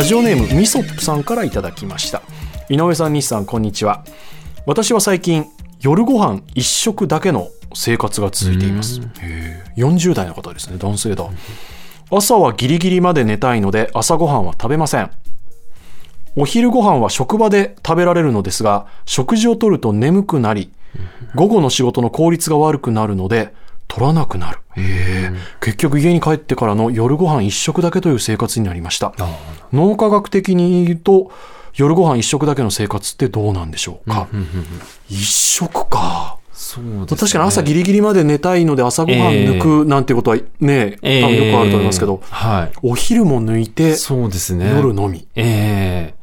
ラジオネームみそっぷさんからいただきました。井上さん西さんこんにちは。私は最近夜ご飯一食だけの生活が続いています。へー40代の方ですね男性だ。朝はギリギリまで寝たいので朝ごはんは食べません。お昼ご飯は職場で食べられるのですが食事をとると眠くなり午後の仕事の効率が悪くなるので取らなくなる。結局家に帰ってからの夜ご飯一食だけという生活になりました。脳科学的に言うと夜ご飯一食だけの生活ってどうなんでしょうか、一食か。そうね。確かに朝ギリギリまで寝たいので朝ごはん抜くなんてことはね、ええ。多分よくあると思いますけど、はい。お昼も抜いてそうですね。夜のみ。ええ。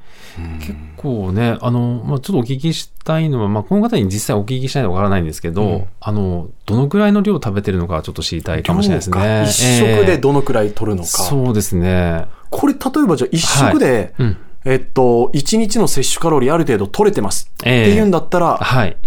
結構ね、あの、まあ、ちょっとお聞きしたいのは、まあ、この方に実際お聞きしたいのはわからないんですけど、うんあの、どのくらいの量食べてるのかちょっと知りたいかもしれないですね。一食でどのくらい取るのか。そうですね。これ例えばじゃあ一食で、うん。えっと、一日の摂取カロリーある程度取れてますええっていうんだったら、はい。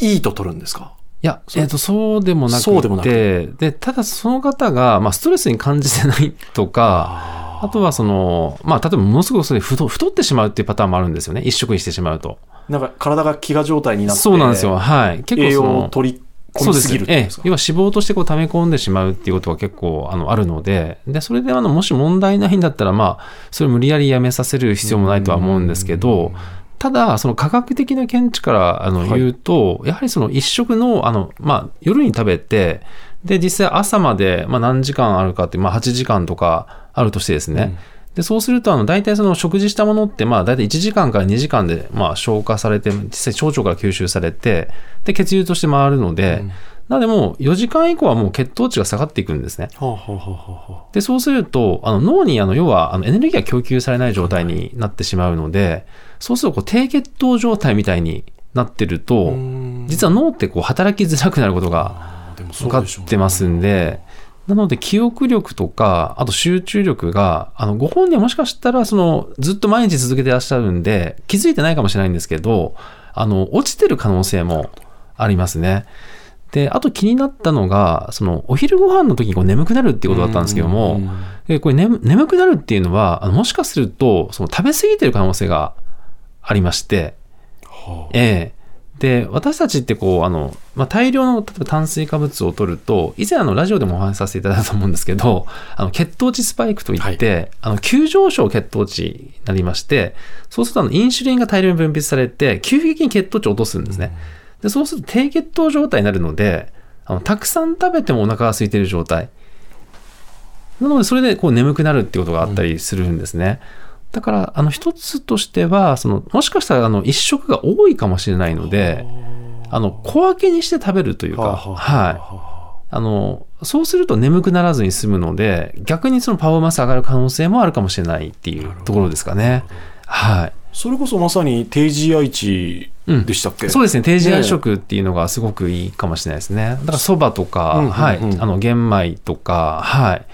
いいと取るんですか？いや、そうえっ、と、そうでもなくて、そうでもなくで、ただその方が、まあ、ストレスに感じてないとか、あとはその、まあ、例えばものすごくそれ太太ってしまうっていうパターンもあるんですよね。一食にしてしまうと。なんか体が飢餓状態になって、そうなんですよ。はい。結構栄養を取り込みすぎるってことですか？ええ、要は脂肪としてこう溜め込んでしまうっていうことが結構あのあるので、で、それであの、もし問題ないんだったら、まあ、それを無理やりやめさせる必要もないとは思うんですけど、ただ、その科学的な見地からあのはい言うと、やはりその一食の、あの、まあ、夜に食べて、で、実際朝まで、まあ、何時間あるかって、まあ、8時間とかあるとしてですね、でそうすると、あの大体その食事したものって、まあ、大体1時間から2時間で、まあ、消化されて、実際腸腸から吸収されて、で、血流として回るので、なのでもう4時間以降はもう血糖値が下がっていくんですね。はあ、はあはあはあはで、そうすると、あの脳にあの要はあのエネルギーが供給されない状態になってしまうので、そうするとこう低血糖状態みたいになってると、実は脳ってこう働きづらくなることが分かってますんで、なので記憶力とか、あと集中力が、あのご本人はもしかしたらそのずっと毎日続けてらっしゃるんで、気づいてないかもしれないんですけど、あの落ちてる可能性もありますね。で、あと気になったのが、そのお昼ご飯の時にこう眠くなるっていうことだったんですけども、うんでこれ眠眠くなるっていうのは、あのもしかするとその食べ過ぎてる可能性がありまして、はあ。ええで、私たちってこう、あの、まあ、大量の、例えば炭水化物を取ると、以前あの、ラジオでもお話しさせていただいたと思うんですけど、あの、血糖値スパイクといって、あの、急上昇血糖値になりまして、そうするとあの、インシュリンが大量に分泌されて、急激に血糖値を落とすんですね。で、そうすると低血糖状態になるので、あの、たくさん食べてもお腹が空いている状態。なので、それでこう眠くなるっていうことがあったりするんですね。だから、あの、一つとしては、その、もしかしたら、あの、一食が多いかもしれないので、あの、小分けにして食べるというか、はい。ああの、そうすると眠くならずに済むので、逆にそのパフォーマンス上がる可能性もあるかもしれないっていうところですかね。はい。それこそまさに低 GI 値でしたっけ、そうですね、低 GI 食っていうのがすごくいいかもしれないですね。だからそばとか、うんうんうん。はい、あの玄米とか、はい、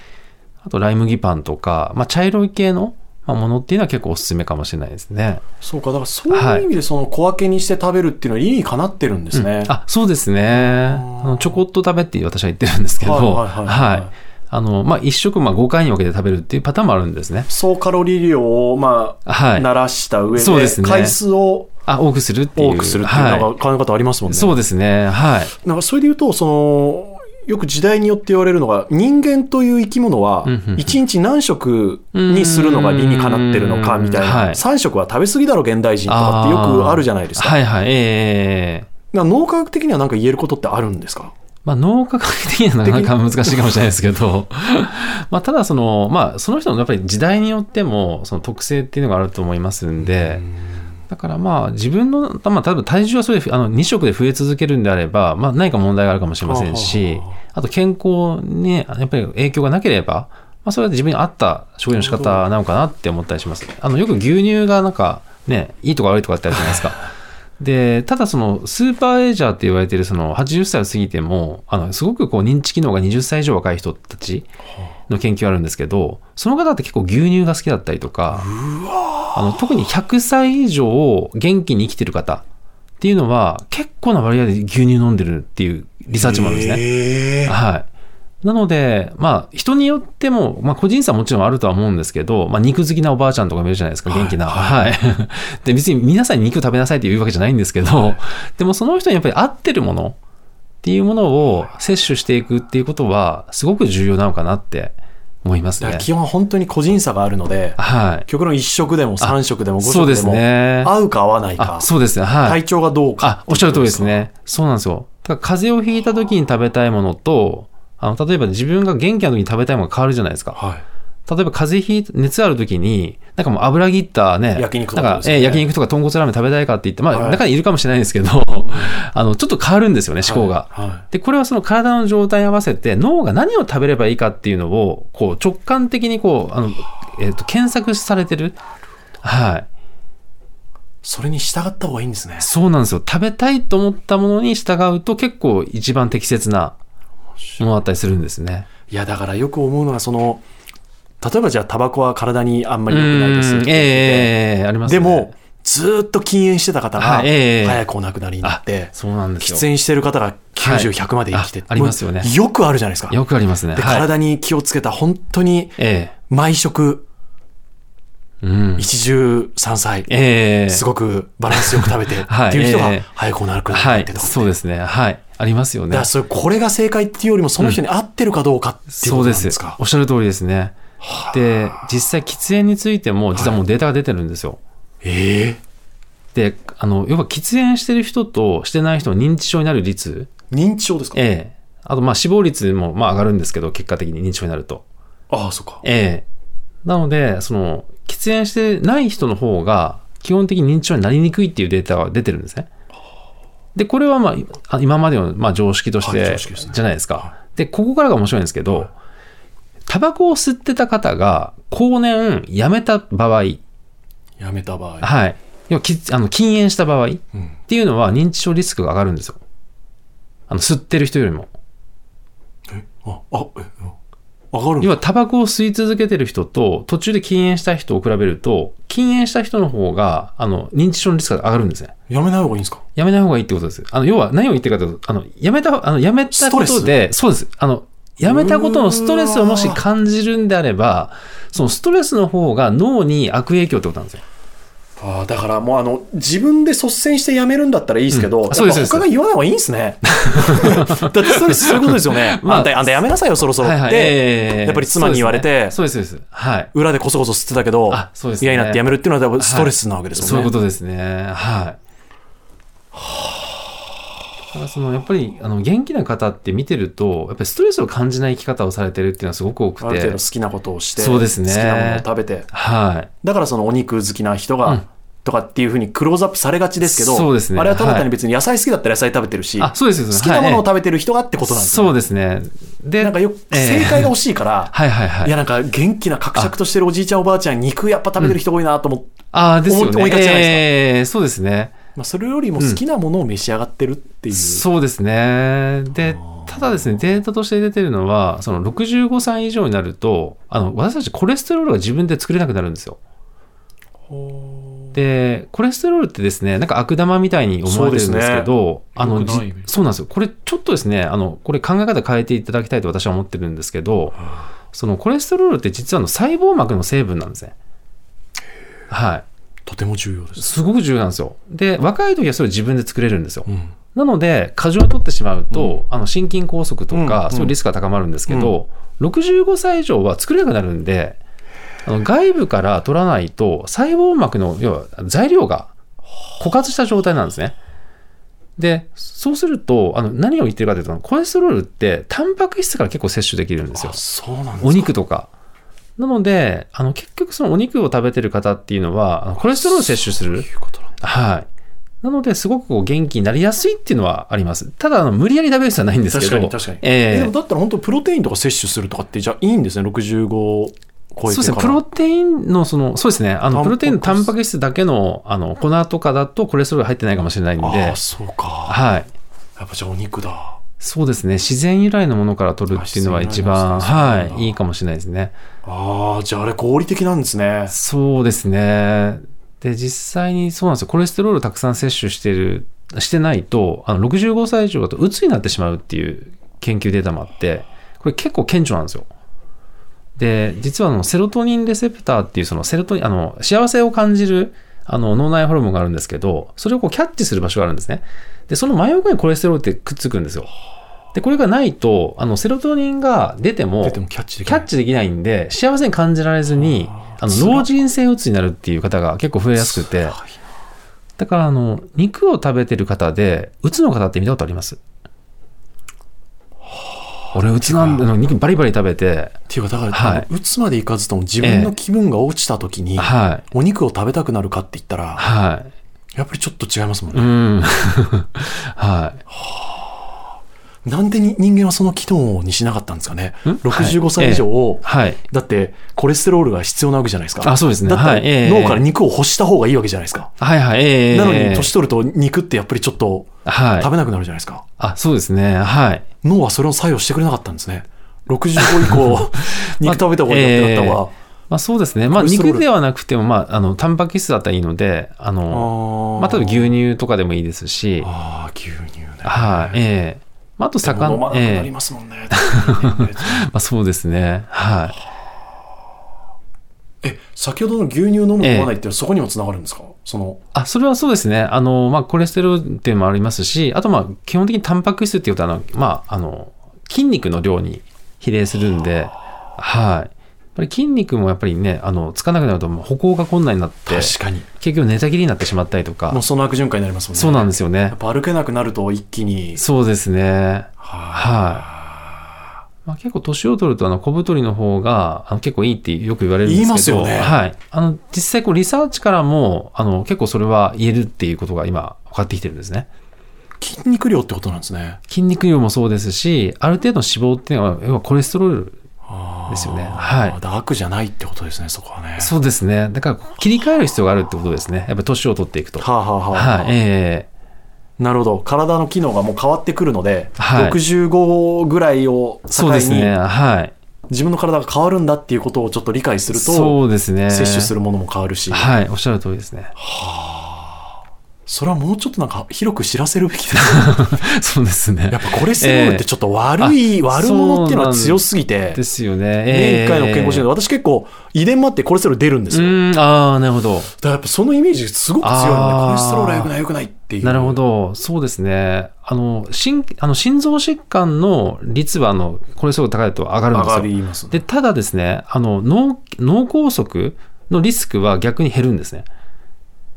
あとライ麦パンとか、まあ、茶色い系のまあものっていうのは結構おすすめかもしれないですね。そうかだからそういう意味でその小分けにして食べるっていうのは理にかなってるんですね、うんあそうですねあの。ちょこっと食べって私は言ってるんですけど、はいはいはいはいはいあのまあ、一食まあ5回に分けて食べるっていうパターンもあるんですね。総カロリー量をまあ、はい慣らした上でそうですね回数をあ多くするっていう。多くするっていうなんはか考え方ありますもんね、い、そうですね。はい。なんかそれで言うとそのよく時代によって言われるのが人間という生き物はうんうんうん。一日何食にするのが理にかなってるのかみたいな、うんはい。3食は食べ過ぎだろ現代人とかってよくあるじゃないですか,、はいはい。ええ脳科学的には何か言えることってあるんですか？まあ、脳科学的にはなかなか難しいかもしれないですけど、まあ、ただその、まあ、その人のやっぱり時代によっても、その特性っていうのがあると思いますんで、だからまあ、自分の、まあ、例えば体重はそれで、あの、2食で増え続けるんであれば、まあ、何か問題があるかもしれませんし、あと健康にね、やっぱり影響がなければ、まあ、それは自分に合った食事の仕方なのかなって思ったりします。あの、よく牛乳がなんか、ね、いいとか悪いとかってあるじゃないですか。で、ただその、スーパーエイジャーって言われているその80歳を過ぎても、あの、すごくこう認知機能が20歳以上若い人たちの研究あるんですけど、その方って結構牛乳が好きだったりとか、あの、特に100歳以上元気に生きてる方っていうのは、結構な割合で牛乳飲んでるっていうリサーチもあるんですね。へーはい。なので、まあ、人によっても、まあ、個人差もちろんあるとは思うんですけど、まあ、肉好きなおばあちゃんとかもいるじゃないですか、元気な。はい。で、別に皆さんに肉食べなさいって言うわけじゃないんですけど、でもその人にやっぱり合ってるものっていうものを摂取していくっていうことは、すごく重要なのかなって思いますね。基本本当に個人差があるので、はい。極論1食でも3食でも5そうです食でも、ね。合うか合わないかあ、、そうですね。はい。体調がどうか？あ、おっしゃる通りですね。そうなんですよ。だから風邪をひいた時に食べたいものと、あの、例えば自分が元気な時に食べたいものが変わるじゃないですか。はい。例えば風邪ひいて、熱ある時に、なんかもう油切ったね、焼肉とかえー焼肉とか豚骨ラーメン食べたいかって言って、まあ、はい中にいるかもしれないんですけど、あの、ちょっと変わるんですよね、思考が。はい。で、これはその体の状態に合わせて、脳が何を食べればいいかっていうのを、こう、直感的にこう、あの、えっ、と、検索されてる。はい。それに従った方がいいんですね。そうなんですよ。食べたいと思ったものに従うと結構一番適切なものだったりするんですね。いや、だからよく思うのは、その、例えばじゃあタバコは体にあんまり良くないですええありますね。でも、ずーっと禁煙してた方が、早くお亡くなりになって、そうなんですよ。喫煙してる方が90、はい100まで生きてあありますよねよくあるじゃないですか。よくありますね。で、はい、体に気をつけた、本当にえ毎食、えうん。一汁三菜、ええすごくバランスよく食べて、はいっていう人がえ え早くお亡くなりにはいなってとか、。そうですね。はい。ありますよねだから。それ、これが正解っていうよりも、その人に合ってるかどうかっていうことそうでなんですすか。。おっしゃる通りですね。で、実際喫煙についても、実はもうデータが出てるんですよ。ええで、あの、要は喫煙してる人としてない人の認知症になる率、認知症ですか？ええあと、まあ、死亡率も、まあ、上がるんですけど、結果的に認知症になると。ああ、そっか。ええなので、その、喫煙してない人の方が、基本的に認知症になりにくいっていうデータが出てるんですね。で、これはまあ、あ今までの、まあ、常識としはいてじゃないですか。で、ここからが面白いんですけど、タバコを吸ってた方が、後年やめた場合、やめた場合。はい。要はきあの禁煙した場合。っうん。ていうのは認知症リスクが上がるんですよ。あの、吸ってる人よりも。え？あ、あ、え、あ上がるん要だはタバコを吸い続けてる人と途中で禁煙した人を比べると禁煙した人の方があの認知症のリスクが上がるんですね。やめない方がいいんですか？やめない方がいいってことです。あの要は何を言ってるかというとあのやめたあのやめたことでそうです。あのやめたことのストレスをもし感じるんであればそのストレスの方が脳に悪影響ってことなんですよああ、だからもうあの、自分で率先してやめるんだったらいいですけど、うんそうです他が言わない方がいいんですね。だってストレスそういうことですよね。まああんた、あんたやめなさいよ、そろそろって。はいはいええやっぱり妻に言われてそうですねそうですはい裏でこそこそ吸ってたけど、あそうですね嫌になってやめるっていうのは多分ストレスなわけですもんね。そういうことですね。はい。だからそのやっぱりあの元気な方って見てるとやっぱりストレスを感じない生き方をされてるっていうのはすごく多くて。ある程度好きなことをして、そうですね。好きなものを食べて、はい。だからそのお肉好きな人が、うん。とかっていうふうにクローズアップされがちですけど、そうですね。あれはただ単はいに別に野菜好きだったら野菜食べてるし、あそうですそうです好きなものをはい。食べてる人がってことなんですよ、そうですね。でなんかよ正解が欲しいから、はいはいはい。いやなんか元気な格尺としてるおじいちゃんおばあちゃん肉やっぱ食べてる人多いなと思って、ああですよね。思いがちじゃないですか。ええそうですねまあ、それよりも好きなものを召し上がってるっていう、そうですね。でただですねデータとして出てるのはその65歳以上になるとあの私たちコレステロールが自分で作れなくなるんですよ。で、コレステロールってですね、なんか悪玉みたいに思われてるんですけど、あの、そうなんですよ。これちょっとですね、あの、これ考え方変えていただきたいと私は思ってるんですけど、そのコレステロールって実はあの細胞膜の成分なんですね。はい。とても重要です、すごく重要なんですよ。で、若い時はそれ自分で作れるんですよ。うんなので、過剰を取ってしまうと、あの心筋梗塞とか、うんうんそういうリスクが高まるんですけど、65歳以上は作れなくなるんで、あの外部から取らないと、細胞膜の要は材料が枯渇した状態なんですね。で、そうすると、あの何を言ってるかというと、コレステロールって、タンパク質から結構摂取できるんですよあ。そうなんですかお肉とか。なので、あの結局そのお肉を食べてる方っていうのは、コレステロールを摂取する。そうい。うことなんだ。はい。なので、すごくこう元気になりやすいっていうのはあります。ただ、無理やり食べる必要はないんですけど。確かに確かに、ええ。でもだったら本当プロテインとか摂取するとかってじゃあいいんですね。65超えてから。そうですね、プロテインの、その、そうですね、あの、プロテインのタンパク質だけの、あの、粉とかだとコレステロール入ってないかもしれないんで、ああそうか。はい。やっぱじゃあお肉だそうですね、自然由来のものから取るっていうのは一番、はい、いいかもしれないですね。ああじゃああれ合理的なんですねそうですね。で、実際にそうなんですよ。コレステロールたくさん摂取してる、してないと、あの65歳以上だと、うつになってしまうっていう研究データもあって、ここれ結構顕著なんですよ。で、実はあのセロトニンレセプターっていうそのセロトニン、あの、幸せを感じるあの脳内ホルモンがあるんですけど、それをこうキャッチする場所があるんですね。で、その真横にコレステロールってくっつくんですよ。で、これがないと、あの、セロトニンが出ても、出てもキャッチできキない。ャッチできないんで、幸せに感じられずに、あの、老人性うつになるっていう方が結構増えやすくて、だから、あの、肉を食べてる方で、うつの方って見たことあります？俺、うつなんだの、肉バリバリ食べて、っていうかだから、はい打つまでいかずとも自分の気分が落ちた時に、はい。お肉を食べたくなるかって言ったら、はい。やっぱりちょっと違いますもんうね。ん。はい。なんでに人間はその機能にしなかったんですかね？ん？65歳以上を、はい。だってコレステロールが必要なわけじゃないですか。あそうですねだったら脳から肉を欲した方がいいわけじゃないですか。はいはい。ええなのに年取ると肉ってやっぱりちょっとはい。食べなくなるじゃないですか。あ、そうですね。はい。脳はそれを作用してくれなかったんですね。65以降、肉食べた方がいいよってなった方が。まあそうですね。まあ肉ではなくても、まあ、あの、タンパク質だったらいいので、あの、まあ、例えば牛乳とかでもいいですし、ああ、牛乳ね。はい。ええまあ、あとでも魚飲まなくなええりますもんね。まあ そうですね。はい。え、先ほどの牛乳飲む飲まないってそこにもつながるんですか？その、あ、それはそうですね。あの、まあ、コレステロールっていうのもありますし、あと、まあ、基本的にタンパク質っていうことは、あの、まあ、あの、筋肉の量に比例するんで、はい。ぱり筋肉もやっぱりね、あの、つかなくなると、もう歩行が困難になって、確かに。結局寝たきりになってしまったりとかもう、その悪循環になりますもんね。そうなんでですよねやっ。ぱ歩けなくなると一気に。そうですね。はまあ、結構年を取るとあの小太りの方があの結構いいってよく言われるんですけど言いますよねはい、あの実際こうリサーチからもあの結構それは言えるっていうことが今分かってきてるんですねい筋肉量ってことなんですね。筋肉量もそうですしある程度の脂肪っていうのは要はコレステロールですよね。はい。悪じゃないってことですね、そこはね。そうですね。だから切り替える必要があるってことですね。やっぱり年を取っていくと。はあ、はあはあはあ。はいえなるほど。体の機能がもう変わってくるので、はい。65ぐらいをえ境そうですね。にはい。自分の体が変わるんだっていうことをちょっと理解すると、そうですね。摂取するものも変わるし、はい。おっしゃる通りですねそれはもうちょっとなんか広く知らせるべきですね。そうですねやっぱコレステロールってちょっと悪い、ええあ悪者っていうのは強すぎて、ですよね年1回の健康診断、え私結構遺伝もあってコレステロール出るんですよ。ああなるほどだからやっぱそのイメージすごく強いので、コレステロールは良くない良くないっていう。なるほど、そうですね。あの、心あの心臓疾患の率は、あの、コレステロール高いと上がるん上ですよ。がります。で、ただですね、あの、脳、脳梗塞のリスクは逆に減るんですね。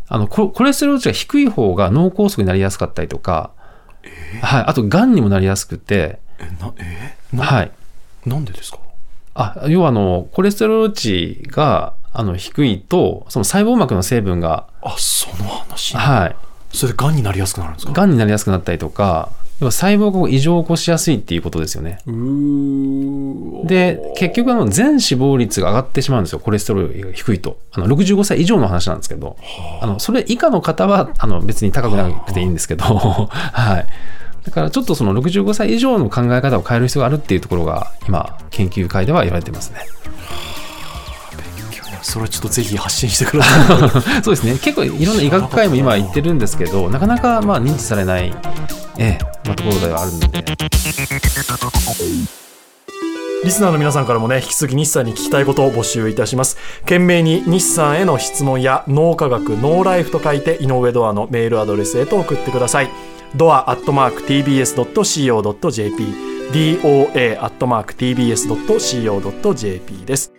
あの、ココレステロール値が低い方が脳梗塞になりやすかったりとか、はい、あと、癌にもなりやすくて、え、な、えなはい。なんでですか？あ、要は、あの、コレステロール値が、あの、低いと、その細胞膜の成分が、あ、その話。はい、それで癌になりやすくなるんですか？癌になりやすくなったりとか、要は細胞が異常を起こしやすいっていうことですよね。うーで、結局あの全死亡率が上がってしまうんですよ、コレステロールが低いと。あの65歳以上の話なんですけど、あのそれ以下の方はあの別に高くなくていいんですけど、はい。だからちょっとその65歳以上の考え方を変える必要があるっていうところが今、研究会では言われてますね。それはちょっとぜひ発信してください。そうですね、結構いろんな医学会も今言ってるんですけど、なかなかまあ認知されない、ええまあ、ところではあるので。リスナーの皆さんからもね、引き続き日産に聞きたいことを募集いたします。懸命に日産への質問や脳科学、ノーライフと書いて、井上ドアのメールアドレスへと送ってください。ドアアットマーク tbs.co.jp、doa アットマーク tbs.co.jp です。